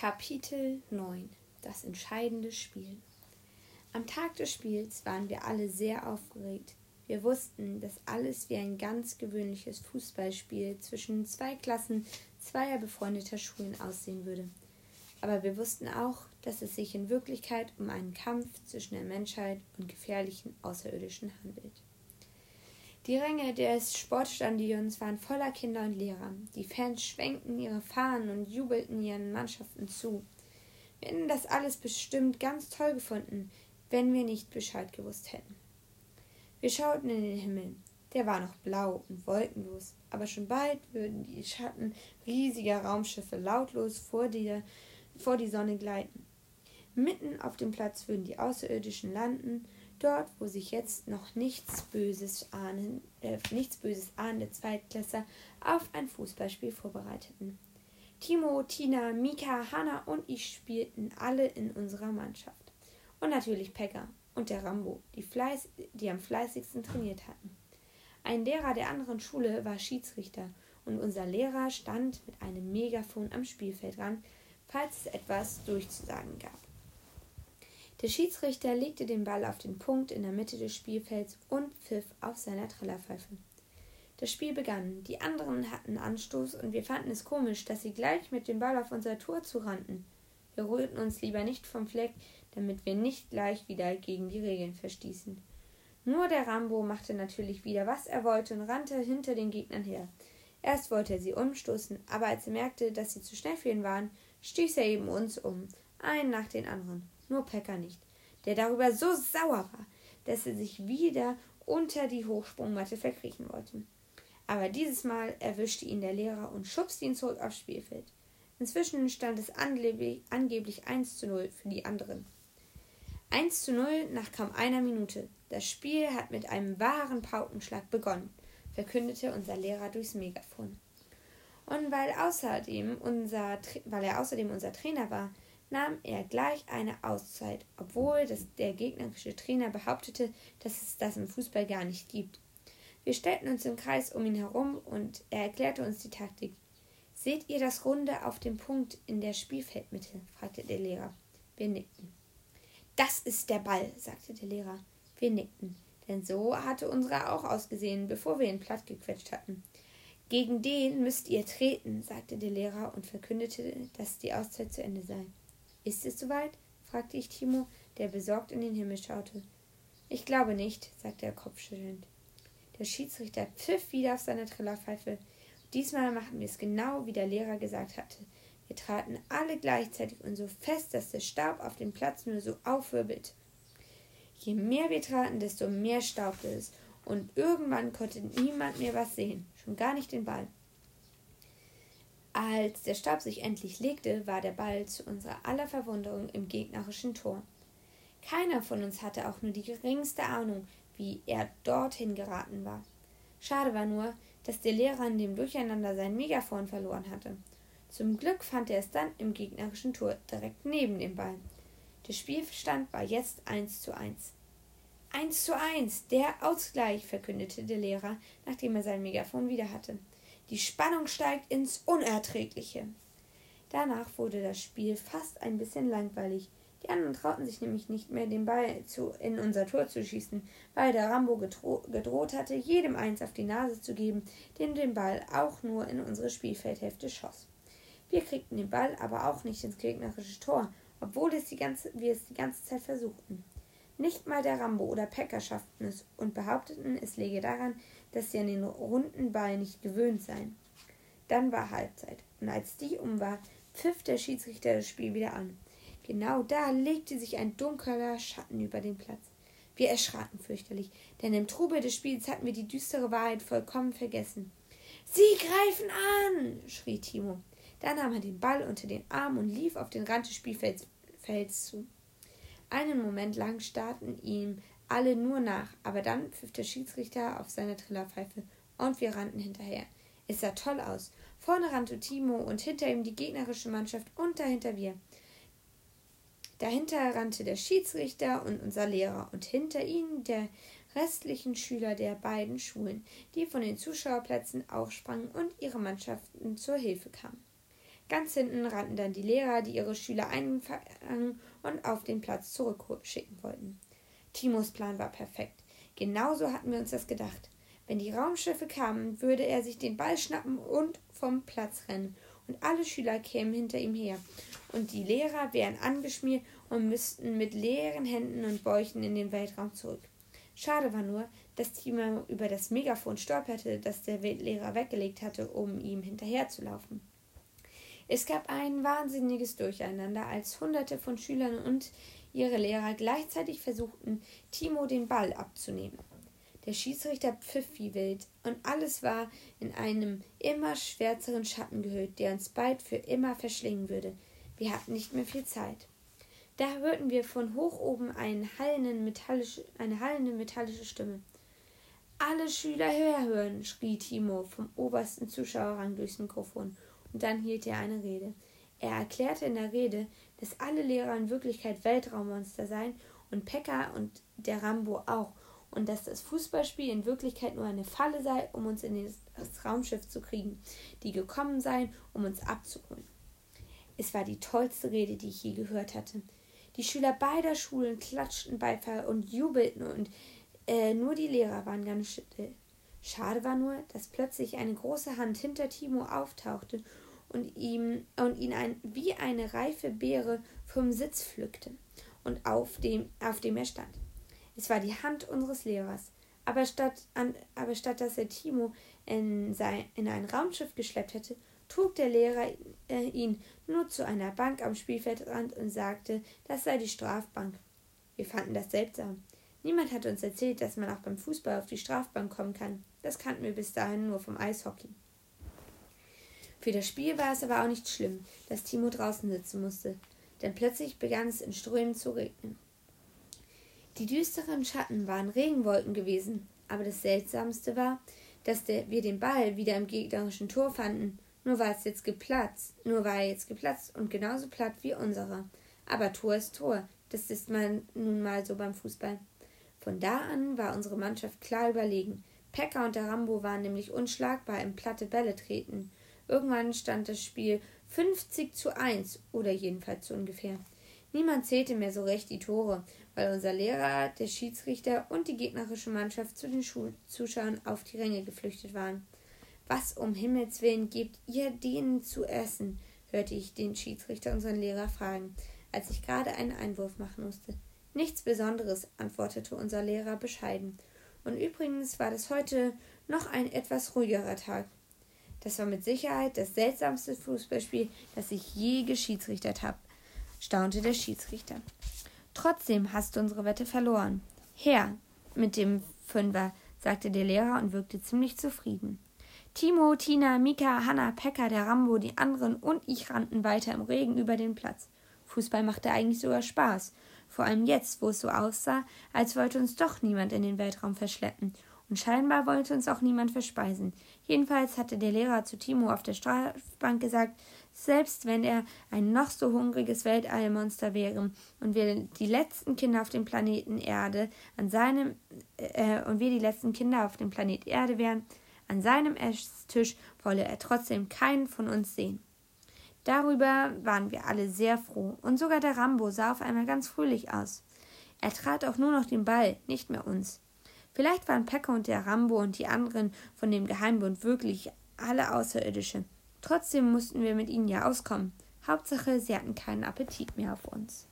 Kapitel 9 Das entscheidende Spiel Am Tag des Spiels waren wir alle sehr aufgeregt. Wir wussten, dass alles wie ein ganz gewöhnliches Fußballspiel zwischen zwei Klassen zweier befreundeter Schulen aussehen würde. Aber wir wussten auch, dass es sich in Wirklichkeit um einen Kampf zwischen der Menschheit und gefährlichen Außerirdischen handelt. Die Ränge des Sportstadions waren voller Kinder und Lehrer. Die Fans schwenkten ihre Fahnen und jubelten ihren Mannschaften zu. Wir hätten das alles bestimmt ganz toll gefunden, wenn wir nicht Bescheid gewusst hätten. Wir schauten in den Himmel. Der war noch blau und wolkenlos, aber schon bald würden die Schatten riesiger Raumschiffe lautlos vor die, vor die Sonne gleiten. Mitten auf dem Platz würden die Außerirdischen landen Dort, wo sich jetzt noch nichts Böses, ahnen, äh, nichts Böses ahnende Zweitklässler auf ein Fußballspiel vorbereiteten. Timo, Tina, Mika, Hanna und ich spielten alle in unserer Mannschaft. Und natürlich Pekka und der Rambo, die, Fleiß, die am fleißigsten trainiert hatten. Ein Lehrer der anderen Schule war Schiedsrichter und unser Lehrer stand mit einem Megafon am Spielfeldrand, falls es etwas durchzusagen gab. Der Schiedsrichter legte den Ball auf den Punkt in der Mitte des Spielfelds und pfiff auf seiner Trillerpfeife. Das Spiel begann. Die anderen hatten Anstoß und wir fanden es komisch, dass sie gleich mit dem Ball auf unser Tor zurannten. Wir holten uns lieber nicht vom Fleck, damit wir nicht gleich wieder gegen die Regeln verstießen. Nur der Rambo machte natürlich wieder, was er wollte und rannte hinter den Gegnern her. Erst wollte er sie umstoßen, aber als er merkte, dass sie zu schnell für ihn waren, stieß er eben uns um, einen nach den anderen nur Pekka nicht, der darüber so sauer war, dass er sich wieder unter die Hochsprungmatte verkriechen wollte. Aber dieses Mal erwischte ihn der Lehrer und schubste ihn zurück aufs Spielfeld. Inzwischen stand es angeblich, angeblich 1 zu 0 für die anderen. 1 zu 0 nach kaum einer Minute. Das Spiel hat mit einem wahren Paukenschlag begonnen, verkündete unser Lehrer durchs Megafon. Und weil, außerdem unser, weil er außerdem unser Trainer war, nahm er gleich eine Auszeit, obwohl das, der gegnerische Trainer behauptete, dass es das im Fußball gar nicht gibt. Wir stellten uns im Kreis um ihn herum und er erklärte uns die Taktik. Seht ihr das Runde auf dem Punkt in der Spielfeldmitte? fragte der Lehrer. Wir nickten. Das ist der Ball, sagte der Lehrer. Wir nickten, denn so hatte unsere auch ausgesehen, bevor wir ihn platt gequetscht hatten. Gegen den müsst ihr treten, sagte der Lehrer und verkündete, dass die Auszeit zu Ende sei. Ist es soweit? fragte ich Timo, der besorgt in den Himmel schaute. Ich glaube nicht, sagte er kopfschüttelnd. Der Schiedsrichter pfiff wieder auf seine Trillerpfeife. Diesmal machten wir es genau, wie der Lehrer gesagt hatte. Wir traten alle gleichzeitig und so fest, dass der Staub auf dem Platz nur so aufwirbelt. Je mehr wir traten, desto mehr staubte es, und irgendwann konnte niemand mehr was sehen, schon gar nicht den Ball. Als der Stab sich endlich legte, war der Ball zu unserer aller Verwunderung im gegnerischen Tor. Keiner von uns hatte auch nur die geringste Ahnung, wie er dorthin geraten war. Schade war nur, dass der Lehrer in dem Durcheinander sein Megafon verloren hatte. Zum Glück fand er es dann im gegnerischen Tor direkt neben dem Ball. Der Spielstand war jetzt eins zu eins. Eins zu eins, der Ausgleich, verkündete der Lehrer, nachdem er sein Megafon wieder hatte. Die Spannung steigt ins Unerträgliche. Danach wurde das Spiel fast ein bisschen langweilig. Die anderen trauten sich nämlich nicht mehr, den Ball zu, in unser Tor zu schießen, weil der Rambo gedroht hatte, jedem eins auf die Nase zu geben, dem den Ball auch nur in unsere Spielfeldhälfte schoss. Wir kriegten den Ball aber auch nicht ins gegnerische Tor, obwohl es die ganze, wir es die ganze Zeit versuchten. Nicht mal der Rambo oder Pekka schafften es und behaupteten, es läge daran, dass sie an den runden Ball nicht gewöhnt seien. Dann war Halbzeit, und als die um war, pfiff der Schiedsrichter das Spiel wieder an. Genau da legte sich ein dunkler Schatten über den Platz. Wir erschraken fürchterlich, denn im Trubel des Spiels hatten wir die düstere Wahrheit vollkommen vergessen. Sie greifen an! schrie Timo. Dann nahm er den Ball unter den Arm und lief auf den Rand des Spielfelds zu. Einen Moment lang starrten ihm alle nur nach, aber dann pfiff der Schiedsrichter auf seine Trillerpfeife und wir rannten hinterher. Es sah toll aus. Vorne rannte Timo und hinter ihm die gegnerische Mannschaft und dahinter wir. Dahinter rannte der Schiedsrichter und unser Lehrer und hinter ihnen der restlichen Schüler der beiden Schulen, die von den Zuschauerplätzen aufsprangen und ihre Mannschaften zur Hilfe kamen. Ganz hinten rannten dann die Lehrer, die ihre Schüler einfangen und auf den Platz zurückschicken wollten. Timos Plan war perfekt. Genauso hatten wir uns das gedacht. Wenn die Raumschiffe kamen, würde er sich den Ball schnappen und vom Platz rennen. Und alle Schüler kämen hinter ihm her. Und die Lehrer wären angeschmiert und müssten mit leeren Händen und Bäuchen in den Weltraum zurück. Schade war nur, dass Timo über das Megafon stolperte, das der Lehrer weggelegt hatte, um ihm hinterherzulaufen. Es gab ein wahnsinniges Durcheinander, als Hunderte von Schülern und ihre Lehrer gleichzeitig versuchten, Timo den Ball abzunehmen. Der Schiedsrichter pfiff wie wild, und alles war in einem immer schwärzeren Schatten gehüllt, der uns bald für immer verschlingen würde. Wir hatten nicht mehr viel Zeit. Da hörten wir von hoch oben einen hallenden eine hallende metallische Stimme. Alle Schüler herhören, schrie Timo vom obersten Zuschauerrang durchs Mikrofon, und dann hielt er eine Rede. Er erklärte in der Rede, dass alle Lehrer in Wirklichkeit Weltraummonster seien und Pekka und der Rambo auch, und dass das Fußballspiel in Wirklichkeit nur eine Falle sei, um uns in das Raumschiff zu kriegen, die gekommen seien, um uns abzuholen. Es war die tollste Rede, die ich je gehört hatte. Die Schüler beider Schulen klatschten Beifall und jubelten und äh, nur die Lehrer waren ganz still. Schade war nur, dass plötzlich eine große Hand hinter Timo auftauchte und, ihm, und ihn ein, wie eine reife Beere vom Sitz pflückte und auf dem, auf dem er stand. Es war die Hand unseres Lehrers. Aber statt, an, aber statt dass er Timo in, sein, in ein Raumschiff geschleppt hätte, trug der Lehrer äh, ihn nur zu einer Bank am Spielfeldrand und sagte, das sei die Strafbank. Wir fanden das seltsam. Niemand hat uns erzählt, dass man auch beim Fußball auf die Strafbank kommen kann. Das kannten wir bis dahin nur vom Eishockey. Für das Spiel war es aber auch nicht schlimm, dass Timo draußen sitzen musste, denn plötzlich begann es in Strömen zu regnen. Die düsteren Schatten waren Regenwolken gewesen, aber das Seltsamste war, dass der, wir den Ball wieder im gegnerischen Tor fanden. Nur war es jetzt geplatzt, nur war er jetzt geplatzt und genauso platt wie unserer. Aber Tor ist Tor, das ist mal nun mal so beim Fußball. Von da an war unsere Mannschaft klar überlegen. Pekka und der Rambo waren nämlich unschlagbar im platte Bälle treten. Irgendwann stand das Spiel 50 zu 1 oder jedenfalls so ungefähr. Niemand zählte mehr so recht die Tore, weil unser Lehrer, der Schiedsrichter und die gegnerische Mannschaft zu den Zuschauern auf die Ränge geflüchtet waren. Was um Himmels willen gebt ihr denen zu essen? hörte ich den Schiedsrichter unseren Lehrer fragen, als ich gerade einen Einwurf machen musste. Nichts Besonderes, antwortete unser Lehrer bescheiden. Und übrigens war das heute noch ein etwas ruhigerer Tag. Das war mit Sicherheit das seltsamste Fußballspiel, das ich je geschiedsrichtert habe, staunte der Schiedsrichter. Trotzdem hast du unsere Wette verloren. Her mit dem Fünfer, sagte der Lehrer und wirkte ziemlich zufrieden. Timo, Tina, Mika, Hanna, Pekka, der Rambo, die anderen und ich rannten weiter im Regen über den Platz. Fußball machte eigentlich sogar Spaß, vor allem jetzt, wo es so aussah, als wollte uns doch niemand in den Weltraum verschleppen und scheinbar wollte uns auch niemand verspeisen. Jedenfalls hatte der Lehrer zu Timo auf der Strafbank gesagt, selbst wenn er ein noch so hungriges Weltallmonster wäre und wir die letzten Kinder auf dem Planeten Erde an seinem äh, und wir die letzten Kinder auf dem Planet Erde wären, an seinem Esstisch wolle er trotzdem keinen von uns sehen. Darüber waren wir alle sehr froh, und sogar der Rambo sah auf einmal ganz fröhlich aus. Er trat auch nur noch den Ball, nicht mehr uns. Vielleicht waren Pekka und der Rambo und die anderen von dem Geheimbund wirklich alle Außerirdische. Trotzdem mussten wir mit ihnen ja auskommen. Hauptsache, sie hatten keinen Appetit mehr auf uns.